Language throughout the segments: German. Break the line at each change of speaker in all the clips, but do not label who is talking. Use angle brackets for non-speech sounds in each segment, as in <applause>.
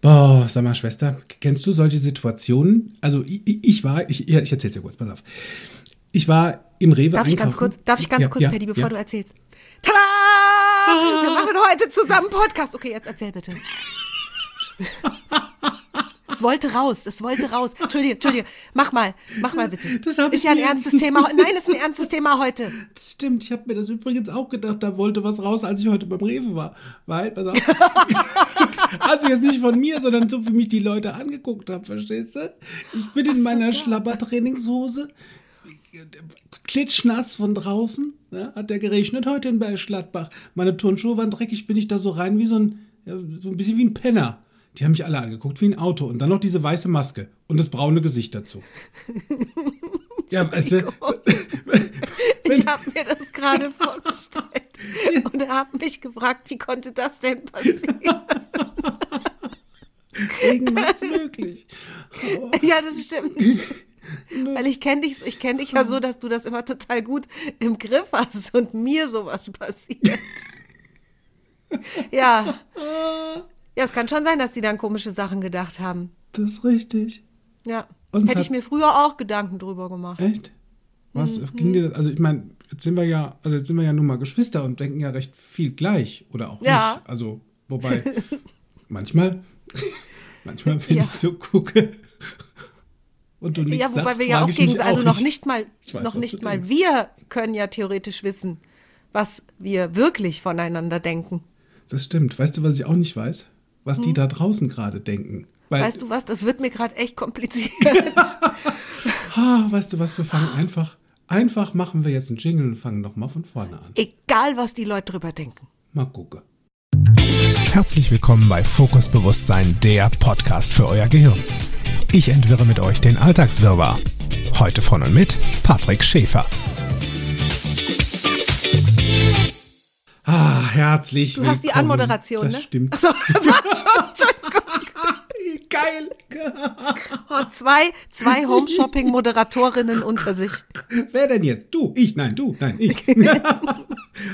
Boah, sag mal, Schwester, kennst du solche Situationen? Also ich, ich war, ich, ich erzähl's dir kurz, pass auf. Ich war im Rewe
Darf ich
einkaufen.
ganz kurz, darf ich ganz
Ja,
kurz,
ja,
Paddy, bevor
ja.
du erzählst? Tada! Wir machen heute zusammen Podcast. Okay, jetzt erzähl bitte. Es wollte raus, es wollte raus. Entschuldige, Entschuldige. Mach mal, mach mal bitte.
Das
ist
ich
ja ein ernstes Thema. Nein, ist ein ernstes Thema heute.
Das stimmt, ich habe mir das übrigens auch gedacht, da wollte was raus, als ich heute beim Rewe war. Weil, pass auf. <laughs> also jetzt nicht von mir, sondern so, wie mich die Leute angeguckt haben, verstehst du? Ich bin in
so,
meiner
ja.
Schlabbertrainingshose, klitschnass von draußen, ja, hat der geregnet heute in Bergschladbach. Meine Turnschuhe waren dreckig, bin ich da so rein wie so ein, ja, so ein bisschen wie ein Penner. Die haben mich alle angeguckt, wie ein Auto. Und dann noch diese weiße Maske und das braune Gesicht dazu. <laughs> Ja, weißt du, <laughs>
Ich habe mir das gerade vorgestellt <laughs> und habe mich gefragt, wie konnte das denn passieren?
Regen macht's möglich. <laughs>
Ja, das stimmt. Weil ich kenne dich, ich kenne dich ja so, dass du das immer total gut im Griff hast und mir sowas passiert. Ja. Ja, es kann schon sein, dass die dann komische Sachen gedacht haben.
Das ist richtig.
Ja.
Uns
Hätte ich mir früher auch Gedanken drüber gemacht.
Echt? Was
Mhm.
ging dir das? Also ich meine, jetzt sind wir ja, also jetzt sind wir ja nun mal Geschwister und denken ja recht viel gleich oder auch
Ja.
nicht. Also wobei <laughs> manchmal, <laughs> manchmal wenn
Ja.
ich so gucke und du nichts
Ja, wobei
sagst,
wir ja auch gegen, also
auch
noch nicht mal,
weiß,
noch nicht mal
denkst.
wir können ja theoretisch wissen, was wir wirklich voneinander denken.
Das stimmt. Weißt du, was ich auch nicht weiß? Was die da draußen gerade denken. Weil,
Hm? Weißt du was? Das wird mir gerade echt kompliziert. <laughs>
ah, weißt du was, wir fangen einfach, einfach machen wir jetzt einen Jingle und fangen nochmal von vorne an.
Egal, was die Leute drüber denken.
Mal gucken.
Herzlich willkommen bei Fokus Bewusstsein, der Podcast für euer Gehirn. Ich entwirre mit euch den Alltagswirrwarr. Heute von und mit Patrick Schäfer.
Ah, herzlich
Du hast die
willkommen.
Anmoderation,
das
ne?
stimmt.
Achso, <laughs> das war schon, Entschuldigung.
Geil.
Oh, zwei, zwei Home-Shopping-Moderatorinnen unter sich.
Wer denn jetzt? Du, ich, nein, du, nein, ich.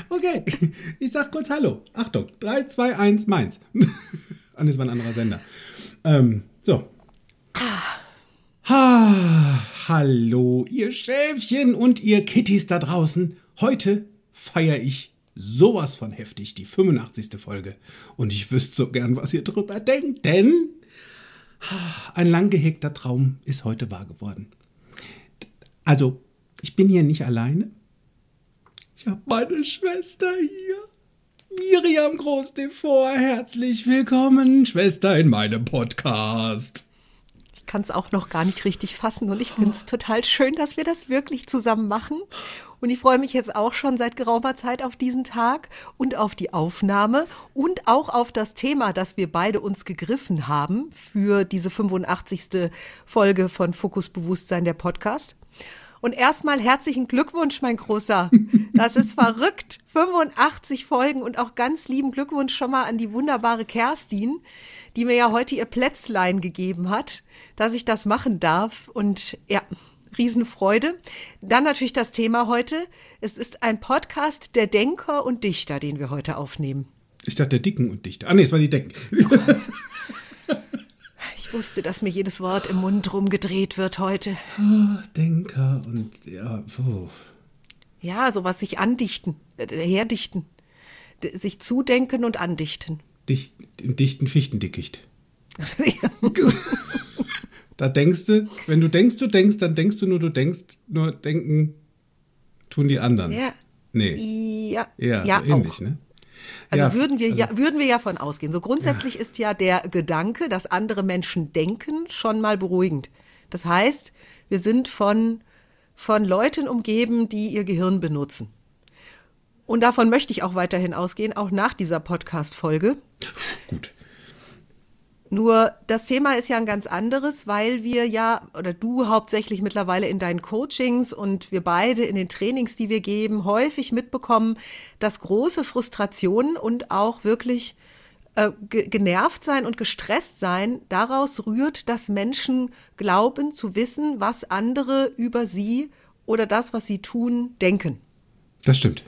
okay, <laughs> ich sag kurz Hallo. Achtung, 3, 2, 1, meins. <laughs> Ah, das war ein anderer Sender. Ähm, so. Ah, hallo, ihr Schäfchen und ihr Kittys da draußen. Heute feiere ich sowas von heftig die 85. Folge. Und ich wüsste so gern, was ihr drüber denkt, denn ein lang gehegter Traum ist heute wahr geworden. Also, ich bin hier nicht alleine. Ich habe meine Schwester hier. Miriam Groß-Devor, herzlich willkommen, Schwester, in meinem Podcast.
Ich kann es auch noch gar nicht richtig fassen und ich finde es total schön, dass wir das wirklich zusammen machen. Und ich freue mich jetzt auch schon seit geraumer Zeit auf diesen Tag und auf die Aufnahme und auch auf das Thema, das wir beide uns gegriffen haben für diese 85. Folge von Fokus Bewusstsein, der Podcast. Und erstmal herzlichen Glückwunsch, mein Großer. Das ist <laughs> verrückt. 85 Folgen und auch ganz lieben Glückwunsch schon mal an die wunderbare Kerstin, die mir ja heute ihr Plätzlein gegeben hat, dass ich das machen darf. Und ja, Riesenfreude. Dann natürlich das Thema heute. Es ist ein Podcast der Denker und Dichter, den wir heute aufnehmen.
Ich dachte, der Dicken und Dichter. Ah, nee, es war die Decken. <laughs>
Ich wusste, dass mir jedes Wort im Mund rumgedreht wird heute.
Denker und, ja, puh.
Ja, sowas sich andichten, äh, herdichten, sich zudenken und andichten.
Dicht, dichten Fichtendickicht. <laughs> Da denkst du, wenn du denkst, du denkst, dann denkst du nur, du denkst, nur denken tun die anderen.
Ja.
Nee,
Ja,
eher
ja
so ähnlich,
auch.
ne?
Also
Ja,
würden wir
also-
ja würden wir ja von ausgehen. So grundsätzlich ist ja der Gedanke, dass andere Menschen denken, schon mal beruhigend. Das heißt, wir sind von von Leuten umgeben, die ihr Gehirn benutzen. Und davon möchte ich auch weiterhin ausgehen, auch nach dieser Podcast-Folge.
Gut.
Nur das Thema ist ja ein ganz anderes, weil wir ja, oder du hauptsächlich mittlerweile in deinen Coachings und wir beide in den Trainings, die wir geben, häufig mitbekommen, dass große Frustrationen und auch wirklich äh, ge genervt sein und gestresst sein daraus rührt, dass Menschen glauben zu wissen, was andere über sie oder das, was sie tun, denken.
Das stimmt.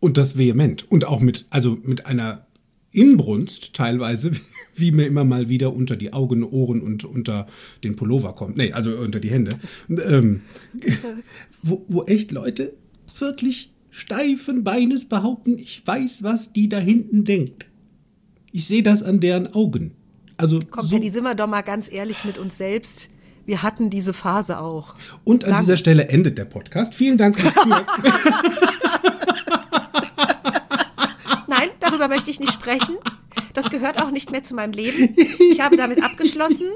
Und das vehement. Und auch mit, also mit einer Inbrunst teilweise, <laughs> wie mir immer mal wieder unter die Augen, Ohren und unter den Pullover kommt. Nee, also unter die Hände. Ähm, <laughs> wo, wo echt Leute wirklich steifen Beines behaupten, ich weiß, was die da hinten denkt. Ich sehe das an deren Augen. Also
Komm,
so,
Paddy, sind wir doch mal ganz ehrlich mit uns selbst. Wir hatten diese Phase auch.
und an
Dank-
dieser Stelle endet der Podcast. Vielen Dank.
Nein, <laughs> darüber möchte ich nicht sprechen. Das gehört auch nicht mehr zu meinem Leben. Ich habe damit abgeschlossen.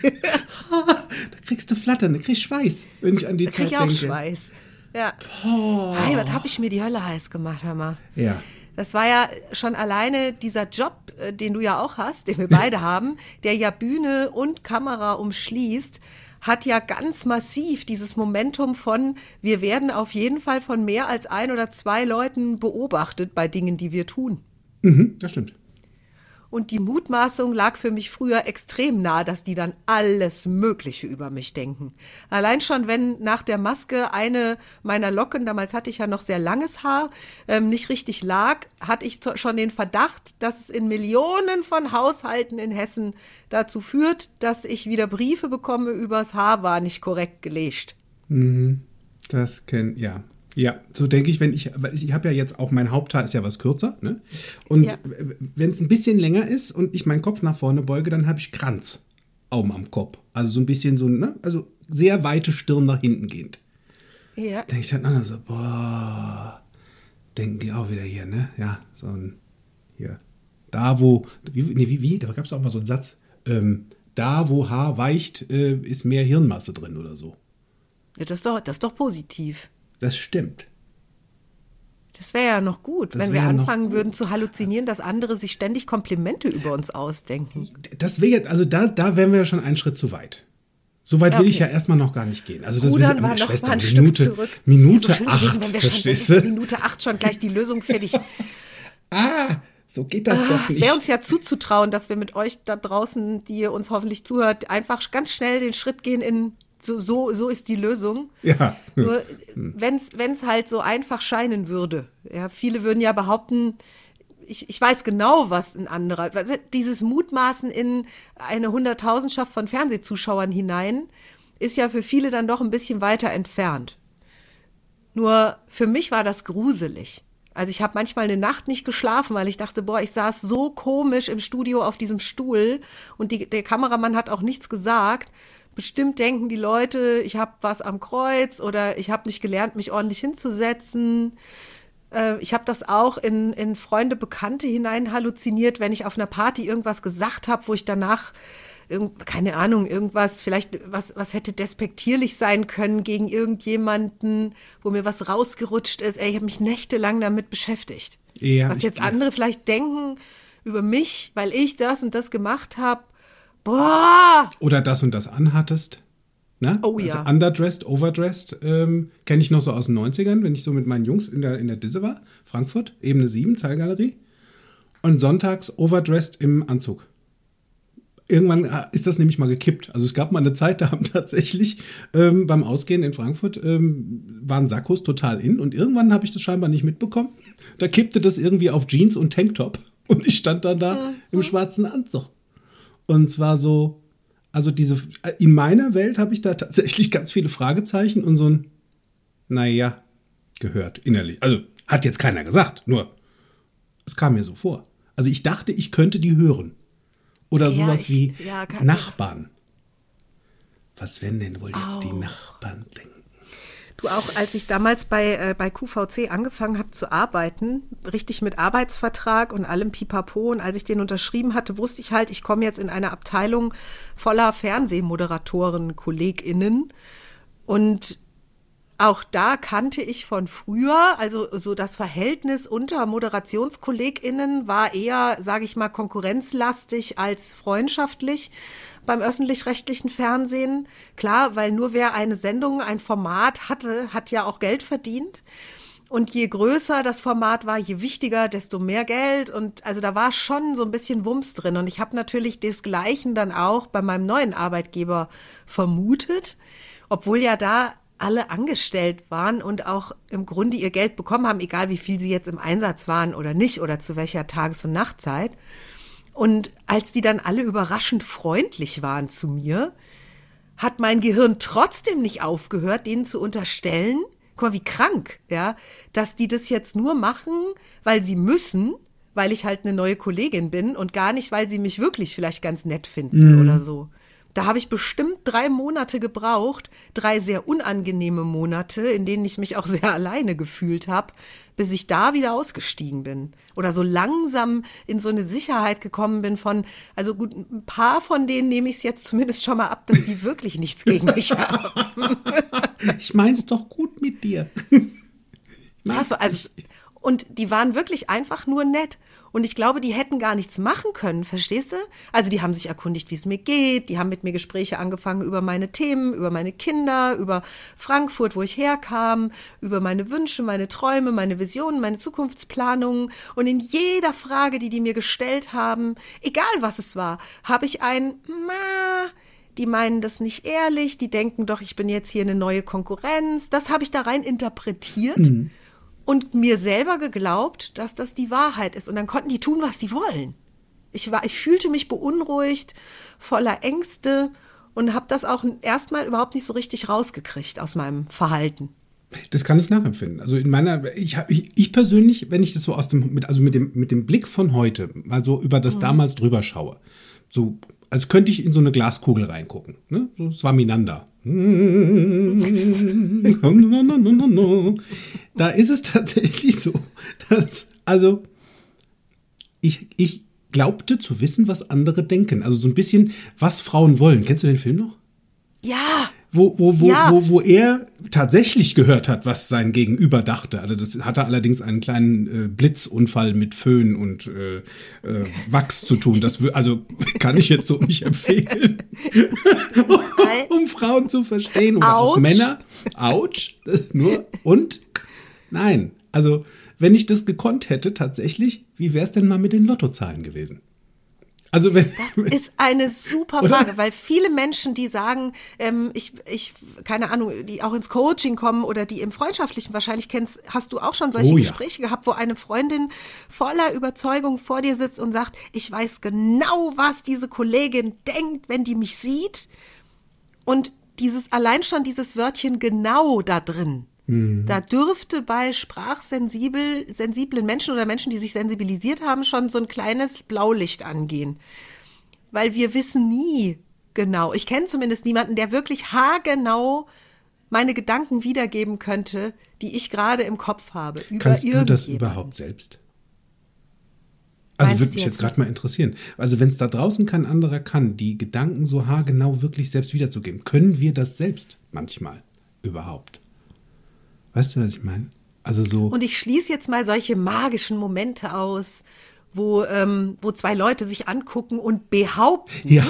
<laughs>
da kriegst du Flattern, da kriegst Schweiß, wenn ich an die
Da
Zeit
ich auch
denke.
Schweiß. Ja. Hey, was habe ich mir die Hölle heiß gemacht, hör mal.
Ja.
Das war ja schon alleine dieser Job, äh, den du ja auch hast, den wir beide <laughs> haben, der ja Bühne und Kamera umschließt, hat ja ganz massiv dieses Momentum von, wir werden auf jeden Fall von mehr als ein oder zwei Leuten beobachtet bei Dingen, die wir tun.
Mhm, das stimmt.
Und die Mutmaßung lag für mich früher extrem nah, dass die dann alles Mögliche über mich denken. Allein schon, wenn nach der Maske eine meiner Locken, damals hatte ich ja noch sehr langes Haar, ähm, nicht richtig lag, hatte ich schon den Verdacht, dass es in Millionen von Haushalten in Hessen dazu führt, dass ich wieder Briefe bekomme, übers Haar war nicht korrekt gelegt.
Das kenn, ja. Ja, so denke ich, wenn ich, weil ich habe ja jetzt auch, mein Haupthaar ist ja was kürzer, ne? Und
Ja.
wenn es ein bisschen länger ist und ich meinen Kopf nach vorne beuge, dann habe ich Kranz oben am Kopf. Also so ein bisschen so, ne? Also sehr weite Stirn nach hinten gehend.
Ja.
Denke ich dann an, so, boah, denken die auch wieder hier, ne? Ja, so ein, hier. Da, wo, wie, nee, wie, wie, da gab es auch mal so einen Satz, ähm, da, wo Haar weicht, äh, ist mehr Hirnmasse drin oder so.
ja das, ist doch, das ist doch positiv.
Das stimmt.
Das wäre ja noch gut,
Das
wenn wir anfangen würden zu halluzinieren, dass andere sich ständig Komplimente über uns ausdenken.
Das wäre, also da, da wären wir ja schon einen Schritt zu weit. So weit
Ja,
will ich
okay.
ja erstmal noch gar nicht gehen. Also das
Rudern
sind,
noch
Schwester,
ein
Minute. Minute
es wäre so gewesen,
acht,
schon
verstehst du?
Minute acht schon gleich die Lösung fertig. <laughs>
Ah, so geht das
Ah,
doch
es
nicht.
wäre uns ja zuzutrauen, dass wir mit euch da draußen, die ihr uns hoffentlich zuhört, einfach ganz schnell den Schritt gehen in so, so, so ist die Lösung.
ja,
Nur wenn es halt so einfach scheinen würde. Ja, viele würden ja behaupten, ich, ich weiß genau, was ein anderer. Dieses Mutmaßen in eine Hunderttausendschaft von Fernsehzuschauern hinein ist ja für viele dann doch ein bisschen weiter entfernt. Nur für mich war das gruselig. Also ich habe manchmal eine Nacht nicht geschlafen, weil ich dachte, boah, ich saß so komisch im Studio auf diesem Stuhl und die, der Kameramann hat auch nichts gesagt. Bestimmt denken die Leute, ich habe was am Kreuz oder ich habe nicht gelernt, mich ordentlich hinzusetzen. Äh, ich habe das auch in, in Freunde, Bekannte hinein halluziniert, wenn ich auf einer Party irgendwas gesagt habe, wo ich danach irgend, keine Ahnung, irgendwas, vielleicht was, was hätte despektierlich sein können gegen irgendjemanden, wo mir was rausgerutscht ist. Ey, ich habe mich nächtelang damit beschäftigt.
Ja,
was jetzt andere vielleicht denken über mich, weil ich das und das gemacht habe. Boah!
Oder das und das anhattest. Ne?
Oh
also
ja.
Underdressed, overdressed, ähm, kenne ich noch so aus den 90ern, wenn ich so mit meinen Jungs in der, in der Disse war, Frankfurt, Ebene 7, Zeilgalerie. Und sonntags overdressed im Anzug. Irgendwann äh, ist das nämlich mal gekippt. Also es gab mal eine Zeit, da haben <laughs> tatsächlich ähm, beim Ausgehen in Frankfurt ähm, waren Sakkos total in und irgendwann habe ich das scheinbar nicht mitbekommen. Da kippte das irgendwie auf Jeans und Tanktop und ich stand dann da im schwarzen Anzug. Und zwar so, also diese, in meiner Welt habe ich da tatsächlich ganz viele Fragezeichen und so ein, naja, gehört innerlich. Also hat jetzt keiner gesagt, nur es kam mir so vor. Also ich dachte, ich könnte die hören. Oder
Ja,
sowas
ich-
wie
ja,
Nachbarn. Was werden denn wohl jetzt die
Au.
Nachbarn denken?
Du auch, als ich damals bei, äh, bei QVC angefangen habe zu arbeiten, richtig mit Arbeitsvertrag und allem Pipapo, und als ich den unterschrieben hatte, wusste ich halt, ich komme jetzt in eine Abteilung voller Fernsehmoderatoren, KollegInnen. Und auch da kannte ich von früher, also so das Verhältnis unter ModerationskollegInnen war eher, sage ich mal, konkurrenzlastig als freundschaftlich beim öffentlich-rechtlichen Fernsehen. Klar, weil nur wer eine Sendung, ein Format hatte, hat ja auch Geld verdient. Und je größer das Format war, je wichtiger, desto mehr Geld. Und also da war schon so ein bisschen Wumms drin. Und ich habe natürlich desgleichen dann auch bei meinem neuen Arbeitgeber vermutet, obwohl ja da alle angestellt waren und auch im Grunde ihr Geld bekommen haben, egal wie viel sie jetzt im Einsatz waren oder nicht oder zu welcher Tages- und Nachtzeit. Und als die dann alle überraschend freundlich waren zu mir, hat mein Gehirn trotzdem nicht aufgehört, denen zu unterstellen, guck mal, wie krank, ja, dass die das jetzt nur machen, weil sie müssen, weil ich halt eine neue Kollegin bin und gar nicht, weil sie mich wirklich vielleicht ganz nett finden mhm. oder so. Da habe ich bestimmt drei Monate gebraucht, drei sehr unangenehme Monate, in denen ich mich auch <laughs> sehr alleine gefühlt habe, bis ich da wieder ausgestiegen bin. Oder so langsam in so eine Sicherheit gekommen bin von, also gut, ein paar von denen nehme ich es jetzt zumindest schon mal ab, dass die wirklich nichts gegen mich haben. <laughs>
ich mein's doch gut mit dir.
Achso, also, und die waren wirklich einfach nur nett. Und ich glaube, die hätten gar nichts machen können, verstehst du? Also die haben sich erkundigt, wie es mir geht, die haben mit mir Gespräche angefangen über meine Themen, über meine Kinder, über Frankfurt, wo ich herkam, über meine Wünsche, meine Träume, meine Visionen, meine Zukunftsplanungen. Und in jeder Frage, die die mir gestellt haben, egal was es war, habe ich ein Ma, die meinen das nicht ehrlich, die denken doch, ich bin jetzt hier eine neue Konkurrenz. Das habe ich da rein interpretiert. Mhm und mir selber geglaubt, dass das die Wahrheit ist. Und dann konnten die tun, was die wollen. Ich, war, ich fühlte mich beunruhigt, voller Ängste und habe das auch erstmal überhaupt nicht so richtig rausgekriegt aus meinem Verhalten.
Das kann ich nachempfinden. Also in meiner, ich, ich, ich persönlich, wenn ich das so aus dem, mit, also mit dem, mit dem Blick von heute, mal so über das mhm. damals drüber schaue, so als könnte ich in so eine Glaskugel reingucken. Ne? So Swaminanda. <laughs> da ist es tatsächlich so, dass, also, ich, ich glaubte zu wissen, was andere denken. Also so ein bisschen, was Frauen wollen. Kennst du den Film noch?
Ja
wo, wo, wo, ja. wo, wo er tatsächlich gehört hat, was sein Gegenüber dachte. Also das hatte allerdings einen kleinen äh, Blitzunfall mit Föhn und äh, äh, Wachs zu tun. Das also <laughs> kann ich jetzt so nicht empfehlen, <laughs> um Frauen zu verstehen oder Ouch. auch Männer. Autsch, nur und nein. Also wenn ich das gekonnt hätte, tatsächlich, wie wäre es denn mal mit den Lottozahlen gewesen?
Also wenn, das ist eine super Frage, oder? weil viele Menschen, die sagen, ähm, ich, ich, keine Ahnung, die auch ins Coaching kommen oder die im Freundschaftlichen wahrscheinlich kennst, hast du auch schon solche oh, Gespräche ja. gehabt, wo eine Freundin voller Überzeugung vor dir sitzt und sagt, ich weiß genau, was diese Kollegin denkt, wenn die mich sieht. Und dieses allein schon dieses Wörtchen genau da drin Mhm. Da dürfte bei sprachsensiblen Menschen oder Menschen, die sich sensibilisiert haben, schon so ein kleines Blaulicht angehen. Weil wir wissen nie genau. Ich kenne zumindest niemanden, der wirklich haargenau meine Gedanken wiedergeben könnte, die ich gerade im Kopf habe.
Kannst du das überhaupt selbst? Also würde mich jetzt, jetzt gerade mal interessieren. Also wenn es da draußen kein anderer kann, die Gedanken so haargenau wirklich selbst wiederzugeben, können wir das selbst manchmal überhaupt? Weißt du, was ich meine? Also so.
Und ich schließe jetzt mal solche magischen Momente aus, wo, ähm, wo zwei Leute sich angucken und behaupten.
Ja.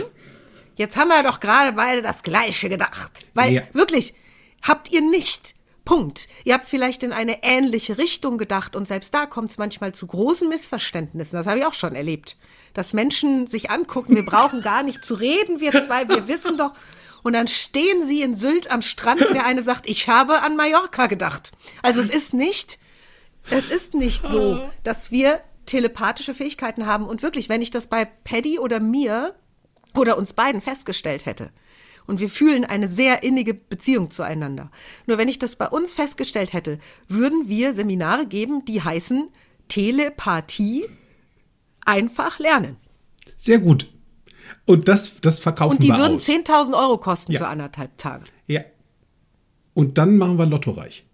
Jetzt haben wir doch gerade beide das Gleiche gedacht. Weil ja. wirklich, habt ihr nicht. Punkt. Ihr habt vielleicht in eine ähnliche Richtung gedacht und selbst da kommt es manchmal zu großen Missverständnissen. Das habe ich auch schon erlebt. Dass Menschen sich angucken, wir brauchen gar nicht zu reden, wir zwei, wir wissen doch. Und dann stehen sie in Sylt am Strand und der eine sagt, ich habe an Mallorca gedacht. Also es ist nicht, es ist nicht so, dass wir telepathische Fähigkeiten haben. Und wirklich, wenn ich das bei Paddy oder mir oder uns beiden festgestellt hätte, und wir fühlen eine sehr innige Beziehung zueinander. Nur wenn ich das bei uns festgestellt hätte, würden wir Seminare geben, die heißen Telepathie einfach lernen.
Sehr gut. Und das, das verkaufen wir
Und die würden 10.000 Euro kosten ja. für anderthalb Tage.
Ja. Und dann machen wir Lotto reich.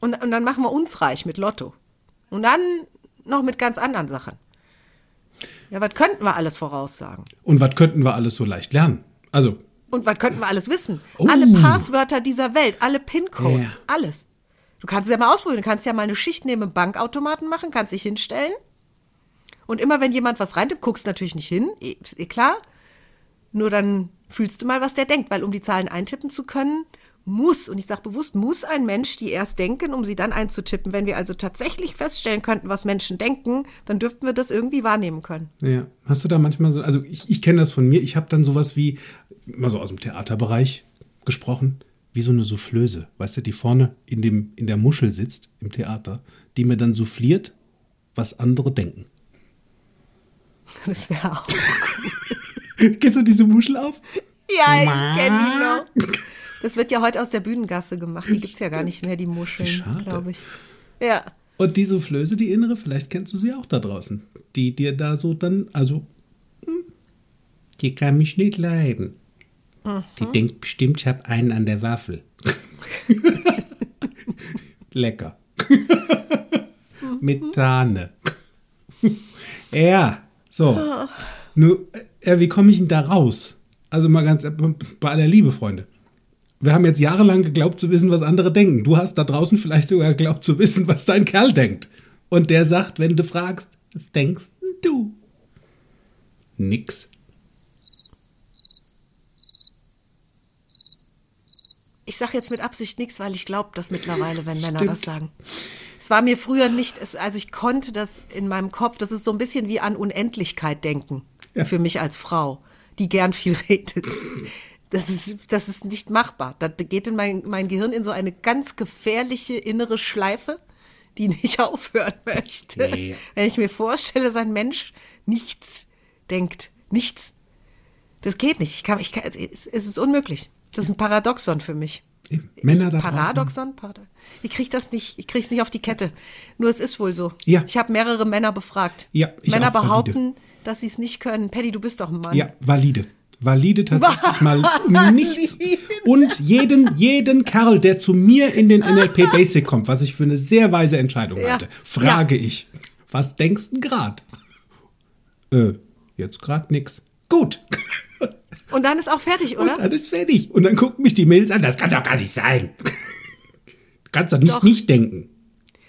Und, und dann machen wir uns reich mit Lotto. Und dann noch mit ganz anderen Sachen. Ja, was könnten wir alles voraussagen?
Und was könnten wir alles so leicht lernen? Also.
Und was könnten wir alles wissen? Oh. Alle Passwörter dieser Welt, alle PIN-Codes, ja. alles. Du kannst es ja mal ausprobieren. Du kannst ja mal eine Schicht neben dem Bankautomaten machen, kannst dich hinstellen und immer wenn jemand was reintippt, guckst du natürlich nicht hin, eh, ist eh klar. Nur dann fühlst du mal, was der denkt, weil um die Zahlen eintippen zu können, muss, und ich sage bewusst, muss ein Mensch die erst denken, um sie dann einzutippen. Wenn wir also tatsächlich feststellen könnten, was Menschen denken, dann dürften wir das irgendwie wahrnehmen können.
Ja, hast du da manchmal so, also ich, ich kenne das von mir, ich habe dann sowas wie, mal so aus dem Theaterbereich gesprochen, wie so eine Soufflöse, weißt du, die vorne in, dem, in der Muschel sitzt im Theater, die mir dann souffliert, was andere denken.
Das wäre auch. <laughs>
Kennst du diese Muschel auf?
Ja, ich kenn die noch. Das wird ja heute aus der Bühnengasse gemacht. Die gibt es ja gar nicht mehr, die Muscheln, glaube ich. Ja.
Und die Soufflöse, die innere, vielleicht kennst du sie auch da draußen. Die dir da so dann, also, hm, die kann mich nicht leiden. Die denkt bestimmt, ich habe einen an der Waffel. <laughs> Lecker. Mit Sahne. ja, so. Nur, äh, wie komme ich denn da raus? Also mal ganz äh, bei aller Liebe, Freunde. Wir haben jetzt jahrelang geglaubt zu wissen, was andere denken. Du hast da draußen vielleicht sogar geglaubt zu wissen, was dein Kerl denkt. Und der sagt, wenn du fragst, denkst du? Nix.
Ich sage jetzt mit Absicht nichts, weil ich glaube das mittlerweile, wenn Männer das sagen. Es war mir früher nicht, also ich konnte das in meinem Kopf, das ist so ein bisschen wie an Unendlichkeit denken.
Ja.
Für mich als Frau, die gern viel <laughs> redet. Das ist, das ist nicht machbar. Da geht in mein, mein Gehirn in so eine ganz gefährliche innere Schleife, die nicht <laughs> aufhören möchte.
Nee.
Wenn ich mir vorstelle, dass ein Mensch nichts denkt. Nichts. Das geht nicht. Ich kann, ich kann, es ist unmöglich. Das ist ein Paradoxon für mich.
Männer da.
Paradoxon? Parado- Ich kriege das nicht, ich kriege es nicht auf die Kette. Nur es ist wohl so.
Ja.
Ich habe mehrere Männer befragt.
Ja,
Männer
auch, valide.
behaupten, dass sie es nicht können. Paddy, du bist doch ein Mann.
Ja, valide. Valide tatsächlich mal <laughs> nichts. Und jeden, jeden Kerl, der zu mir in den NLP Basic kommt, was ich für eine sehr weise Entscheidung
Ja.
halte, frage ich, was denkst du grad? Äh, jetzt grad nix. Gut.
Und dann ist auch fertig, oder?
Und dann ist fertig. Und dann gucken mich die Mails an, das kann doch gar nicht sein. Du <laughs> kannst doch nicht
Doch.
nicht denken.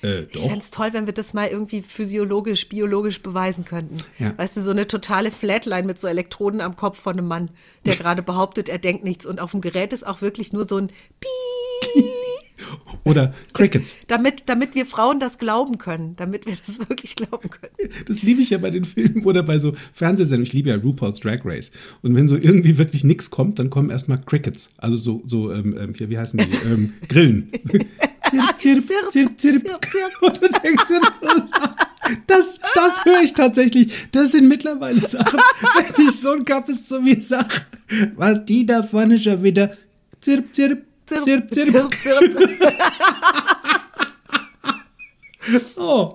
Äh,
Ich fände es toll, wenn wir das mal irgendwie physiologisch, biologisch beweisen könnten.
Ja.
Weißt du, so eine totale Flatline mit so Elektroden am Kopf von einem Mann, der <laughs> gerade behauptet, er denkt nichts. Und auf dem Gerät ist auch wirklich nur so ein Piep. <laughs>
Oder Crickets.
Damit, damit wir Frauen das glauben können, damit wir das <laughs> wirklich glauben können.
Das liebe ich ja bei den Filmen oder bei so Fernsehsendungen. Ich liebe ja RuPaul's Drag Race. Und wenn so irgendwie wirklich nichts kommt, dann kommen erstmal Crickets. Also so, so ähm, ähm, hier, wie heißen die? <laughs> Ähm, Grillen. Zirp, zirp, zirp, zirp.
Zirp, zirp.
Und du denkst dir, das, das höre ich tatsächlich. Das sind mittlerweile Sachen, wenn ich so ein Kappes zu mir sage, was die da vorne schon wieder zirp, zirp, zirp, zirp.
zirp, zirp. <laughs>
Oh.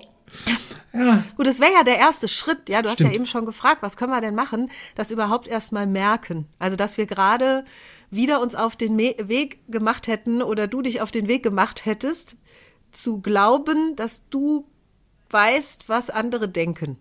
Ja,
Gut, das wäre ja der erste Schritt. Ja, du hast
Stimmt.
ja eben schon gefragt, was können wir denn machen, das überhaupt erstmal merken. Also, dass wir gerade wieder uns auf den Me Weg gemacht hätten oder du dich auf den Weg gemacht hättest, zu glauben, dass du weißt, was andere denken.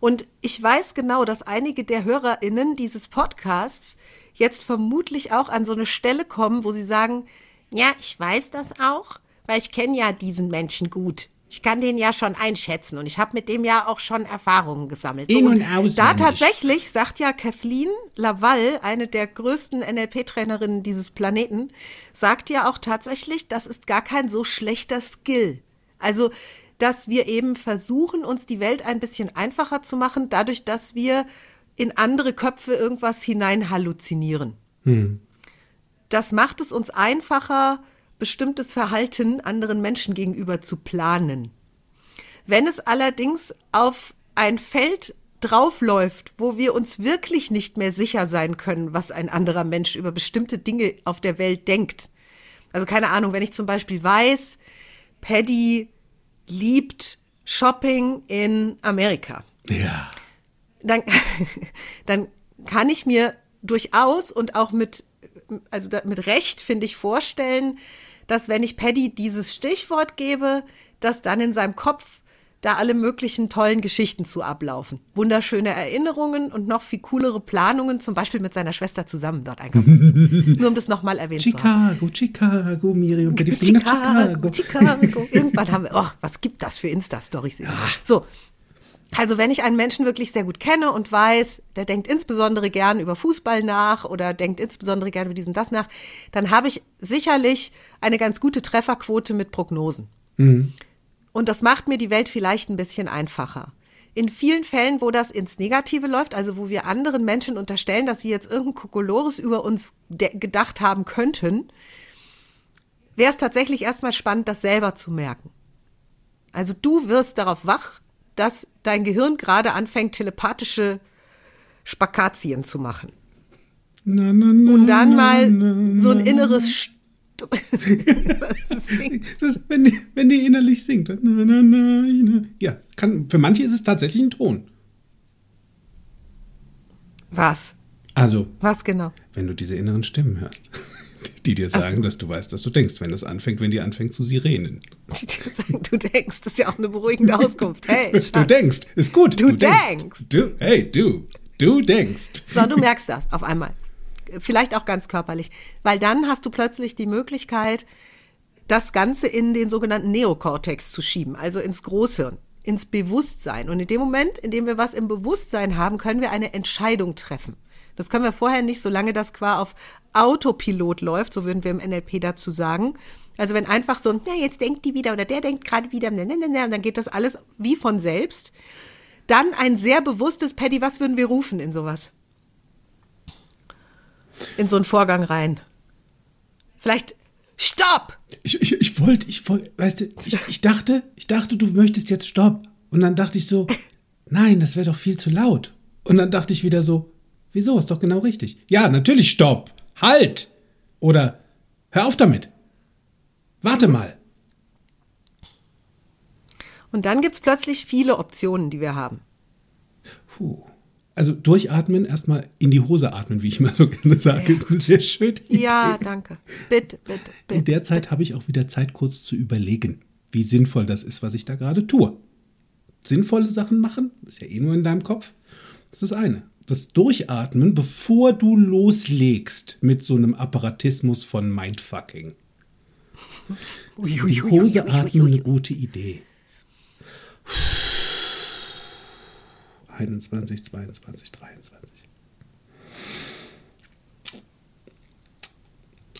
Und ich weiß genau, dass einige der HörerInnen dieses Podcasts jetzt vermutlich auch an so eine Stelle kommen, wo sie sagen, ja, ich weiß das auch, weil ich kenne ja diesen Menschen gut. Ich kann den ja schon einschätzen und ich habe mit dem ja auch schon Erfahrungen gesammelt.
In- und
da
auswendig.
tatsächlich sagt ja Kathleen Laval, eine der größten NLP-Trainerinnen dieses Planeten, sagt ja auch tatsächlich, das ist gar kein so schlechter Skill. Also, dass wir eben versuchen, uns die Welt ein bisschen einfacher zu machen, dadurch, dass wir in andere Köpfe irgendwas hinein halluzinieren. Das macht es uns einfacher, bestimmtes Verhalten anderen Menschen gegenüber zu planen. Wenn es allerdings auf ein Feld draufläuft, wo wir uns wirklich nicht mehr sicher sein können, was ein anderer Mensch über bestimmte Dinge auf der Welt denkt. Also keine Ahnung, wenn ich zum Beispiel weiß, Paddy liebt Shopping in Amerika
ja.
Dann, <laughs> dann kann ich mir durchaus und auch mit, also mit Recht, finde ich, vorstellen, dass wenn ich Paddy dieses Stichwort gebe, dass dann in seinem Kopf da alle möglichen tollen Geschichten zu ablaufen. Wunderschöne Erinnerungen und noch viel coolere Planungen, zum Beispiel mit seiner Schwester zusammen dort einkaufen. <laughs> Nur um das nochmal erwähnt zu haben.
Chicago, Chicago, Miriam,
Chicago,
Chicago.
Chicago. Irgendwann haben wir, oh, was gibt das für Insta-Stories? So. Also wenn ich einen Menschen wirklich sehr gut kenne und weiß, der denkt insbesondere gern über Fußball nach oder denkt insbesondere gern über diesen das nach, dann habe ich sicherlich eine ganz gute Trefferquote mit Prognosen. Und das macht mir die Welt vielleicht ein bisschen einfacher. in vielen Fällen, wo das ins Negative läuft, also wo wir anderen Menschen unterstellen, dass sie jetzt irgendein Kokolores über uns gedacht haben könnten, wäre es tatsächlich erstmal spannend, das selber zu merken. Also du wirst darauf wach, dass dein Gehirn gerade anfängt, telepathische Spakazien zu machen.
Na, na, na,
Und dann mal so ein inneres St <laughs>
Das, wenn, die, wenn die innerlich singt. Ja, kann, für manche ist es tatsächlich ein Ton.
Was?
Also,
Was genau?
wenn du diese inneren Stimmen hörst, <laughs> die dir sagen, dass du weißt, dass du denkst, wenn das anfängt, wenn die anfängt zu sirenen. <laughs>
Die dir sagen, Du denkst, das ist ja auch eine beruhigende Auskunft. Hey, <laughs>
Du
Schatz.
denkst, ist gut.
Du denkst.
Du, hey, du, du denkst.
So, du merkst das auf einmal. Vielleicht auch ganz körperlich. Weil dann hast du plötzlich die Möglichkeit, das Ganze in den sogenannten Neokortex zu schieben, also ins Großhirn, ins Bewusstsein. Und in dem Moment, in dem wir was im Bewusstsein haben, können wir eine Entscheidung treffen. Das können wir vorher nicht, solange das qua auf Autopilot läuft, so würden wir im NLP dazu sagen. Also wenn einfach so, na, jetzt denkt die wieder oder der denkt gerade wieder, ne, ne, ne, ne, und dann geht das alles wie von selbst. Dann ein sehr bewusstes, Paddy, was würden wir rufen in sowas? In so einen Vorgang rein. Vielleicht, stopp!
Ich, ich, ich wollte, ich wollte, weißt du, ich, ich dachte, ich dachte, du möchtest jetzt Stopp. Und dann dachte ich so, <laughs> nein, das wäre doch viel zu laut. Und dann dachte ich wieder so, wieso, ist doch genau richtig. Ja, natürlich Stopp. Halt. Oder hör auf damit. Warte mal.
Und dann gibt's plötzlich viele Optionen, die wir haben.
Puh. Also durchatmen, erstmal in die Hose atmen, wie ich immer so gerne sage, ist eine sehr schöne Idee.
Ja, danke. Bitte, bitte,
In
bitte.
der Zeit habe ich auch wieder Zeit, kurz zu überlegen, wie sinnvoll das ist, was ich da gerade tue. Sinnvolle Sachen machen, ist ja eh nur in deinem Kopf. Das ist das eine. Das Durchatmen, bevor du loslegst mit so einem Apparatismus von Mindfucking.
Ui,
In
ui,
die Hose
ui,
atmen, eine gute Idee. 21, 22, 23.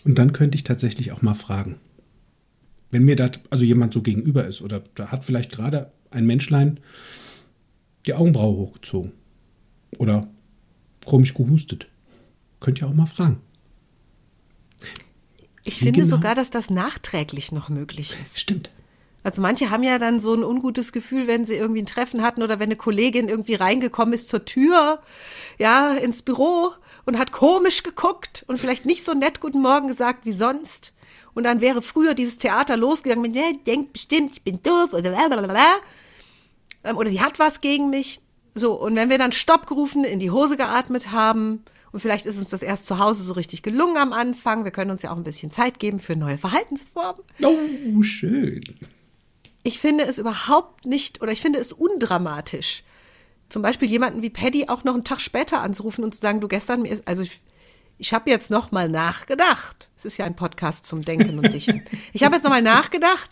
Und dann könnte ich tatsächlich auch mal fragen, wenn mir da also jemand so gegenüber ist oder da hat vielleicht gerade ein Menschlein die Augenbraue hochgezogen oder komisch gehustet. Könnt ihr auch mal fragen.
Ich
Wie
finde
genau?
sogar, dass das nachträglich noch möglich ist.
Stimmt.
Also manche haben ja dann so ein ungutes Gefühl, wenn sie irgendwie ein Treffen hatten oder wenn eine Kollegin irgendwie reingekommen ist zur Tür, ja, ins Büro und hat komisch geguckt und vielleicht nicht so nett Guten Morgen gesagt wie sonst. Und dann wäre früher dieses Theater losgegangen mit, ne, denkt bestimmt, ich bin doof oder blablabla. Ähm, Oder die hat was gegen mich. So, und wenn wir dann Stopp gerufen, in die Hose geatmet haben und vielleicht ist uns das erst zu Hause so richtig gelungen am Anfang, wir können uns ja auch ein bisschen Zeit geben für neue Verhaltensformen.
Oh, schön.
Ich finde es überhaupt nicht oder ich finde es undramatisch, zum Beispiel jemanden wie Paddy auch noch einen Tag später anzurufen und zu sagen, du gestern, also ich, ich habe jetzt noch mal nachgedacht. Es ist ja ein Podcast zum Denken und Dichten. Ich habe jetzt noch mal nachgedacht.